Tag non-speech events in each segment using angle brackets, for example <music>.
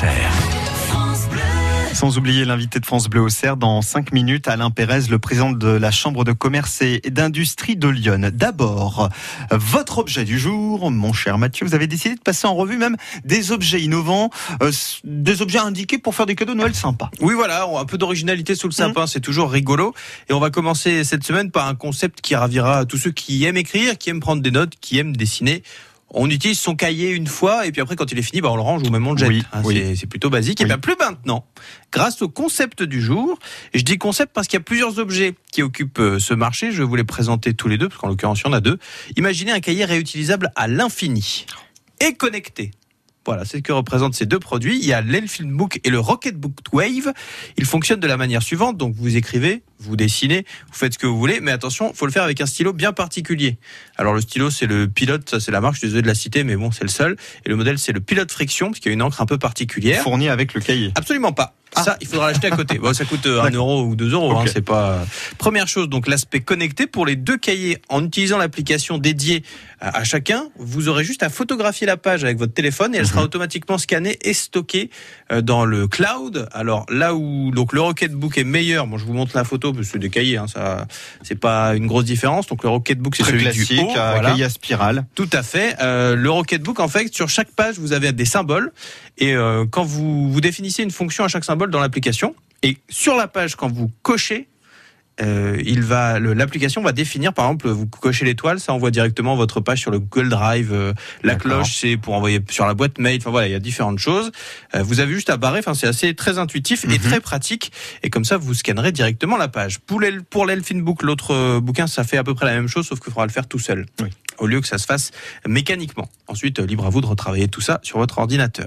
Auxerre. Sans oublier l'invité de France Bleu Auxerre dans 5 minutes, Alain Pérez, le président de la Chambre de commerce et d'industrie de Lyon. D'abord, votre objet du jour, mon cher Mathieu, vous avez décidé de passer en revue même des objets innovants, euh, des objets indiqués pour faire des cadeaux de Noël sympas. Oui, voilà, un peu d'originalité sous le sapin, c'est toujours rigolo. Et on va commencer cette semaine par un concept qui ravira tous ceux qui aiment écrire, qui aiment prendre des notes, qui aiment dessiner. On utilise son cahier une fois et puis après quand il est fini, bah, on le range ou même on le jette. Oui, Hein, oui. c'est- plutôt basique. Et bien plus maintenant, grâce au concept du jour, je dis concept parce qu'il y a plusieurs objets qui occupent euh, ce marché. Je vais vous les présenter tous les deux parce qu'en l'occurrence il y en a deux. Imaginez un cahier réutilisable à l'infini et connecté. Voilà, c'est ce que représentent ces deux produits. Il y a l'Elfin Book et le Rocketbook Wave. Ils fonctionnent de la manière suivante. Donc, vous écrivez, vous dessinez, vous faites ce que vous voulez, mais attention, faut le faire avec un stylo bien particulier. Alors, le stylo, c'est le Pilote, ça c'est la marque, je suis désolé de la citer, mais bon, c'est le seul. Et le modèle, c'est le Pilote Friction, parce qu'il y a une encre un peu particulière. Fourni avec le cahier. Absolument pas. Ça, il faudra l'acheter à côté. Bon, ça coûte euh, un D'accord. euro ou deux euros. hein, c'est pas. Première chose, donc l'aspect connecté pour les deux cahiers en utilisant l'application dédiée à, à chacun. Vous aurez juste à photographier la page avec votre téléphone et elle sera automatiquement scannée et stockée euh, dans le cloud. Alors là où donc le Rocketbook est meilleur, bon, je vous montre la photo parce que c'est des cahiers, hein, ça, c'est pas une grosse différence. Donc le Rocketbook c'est celui classique, du haut, à voilà. cahier à spirale. Tout à fait. Euh, le Rocketbook, en fait, sur chaque page, vous avez des symboles. Et euh, quand vous, vous définissez une fonction à chaque symbole dans l'application, et sur la page, quand vous cochez, euh, il va, l'application va définir, par exemple, vous cochez l'étoile, ça envoie directement votre page sur le Google Drive. euh, la cloche, c'est pour envoyer sur la boîte mail. Enfin voilà, il y a différentes choses. Euh, vous avez juste à barrer. Enfin, c'est assez très intuitif et Mhm. très pratique. Et comme ça, vous scannerez directement la page. Pour l'El- pour l'Elfin Book, l'autre bouquin, ça fait à peu près la même chose, sauf qu'il faudra le faire tout seul. Oui. Au lieu que ça se fasse mécaniquement. Ensuite, euh, libre à vous de retravailler tout ça sur votre ordinateur.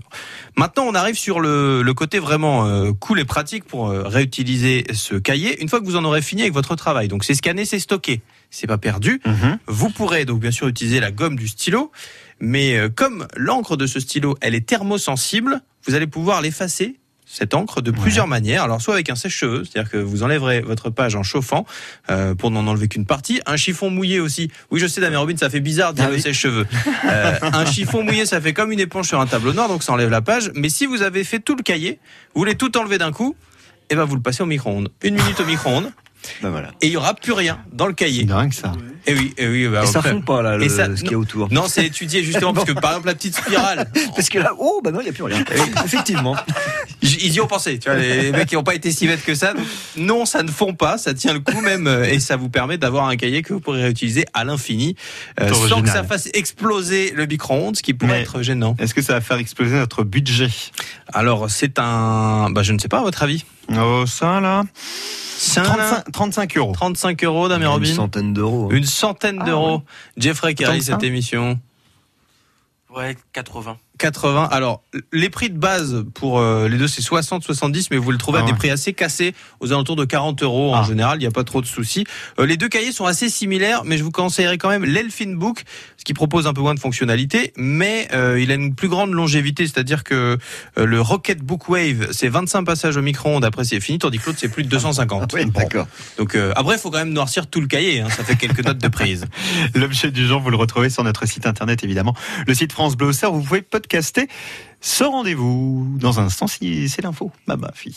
Maintenant, on arrive sur le, le côté vraiment euh, cool et pratique pour euh, réutiliser ce cahier une fois que vous en aurez fini avec votre travail. Donc, c'est scanné, c'est stocké. C'est pas perdu. Mhm. Vous pourrez donc bien sûr utiliser la gomme du stylo, mais euh, comme l'encre de ce stylo, elle est thermosensible, vous allez pouvoir l'effacer cette encre de plusieurs manières. Alors soit avec un sèche-cheveux, c'est-à-dire que vous enlèverez votre page en chauffant euh, pour n'en enlever qu'une partie. Un chiffon mouillé aussi. Oui, je sais, Damien Robin, ça fait bizarre de dire Ah le sèche-cheveux. Euh, un chiffon mouillé, ça fait comme une éponge sur un tableau noir, donc ça enlève la page. Mais si vous avez fait tout le cahier, vous voulez tout enlever d'un coup, et ben vous le passez au micro-ondes. Une minute au micro-ondes, <laughs> Ben voilà. et il y aura plus rien dans le cahier. dingue ça. Et oui, et oui. bah, Et ça après- fond pas là, le, ça- ce qu'il y a autour. non, c'est étudié justement <laughs> parce que par exemple la petite spirale, Parce que là, oh, bah non, il n'y a plus rien. Effectivement. Ils y ont pensé. Tu vois, les <laughs> mecs qui n'ont pas été si bêtes que ça. Donc, non, ça ne fond pas, ça tient le coup même, euh, et ça vous permet d'avoir un cahier que vous pourrez réutiliser à l'infini, euh, sans original. que ça fasse exploser le micro-ondes, ce qui pourrait Mais- être gênant. Est-ce que ça va faire exploser notre budget? Alors c'est un, bah je ne sais pas à votre avis? Oh, ça là C'est un 35, 35 euros. 35 euros, Damien Une Robin. centaine d'euros. Une centaine Ah, d'euros. Jeffrey réalise que ça cette émission. Ouais, 80. 80. Alors, les prix de base pour euh, les deux, c'est 60, 70, mais vous le trouvez Ah à des ouais. prix assez cassés, aux alentours de 40 euros en Ah. général. Il n'y a pas trop de soucis. Euh, les deux cahiers sont assez similaires, mais je vous conseillerais quand même l'Elfin Book, ce qui propose un peu moins de fonctionnalités, mais euh, il a une plus grande longévité, c'est-à-dire que le Rocket Book Wave, c'est 25 passages au micro-ondes, après c'est fini, tandis que l'autre, c'est plus de 250. Oui, d'accord. Donc après, il faut quand même noircir tout le cahier, hein, ça fait quelques notes de prise. <laughs> L'objet du jour, vous le retrouvez sur notre site internet évidemment. Le site France Bleu Auxerre, vous pouvez ce rendez-vous. Dans un instant, si c'est l'info. Bah, fille.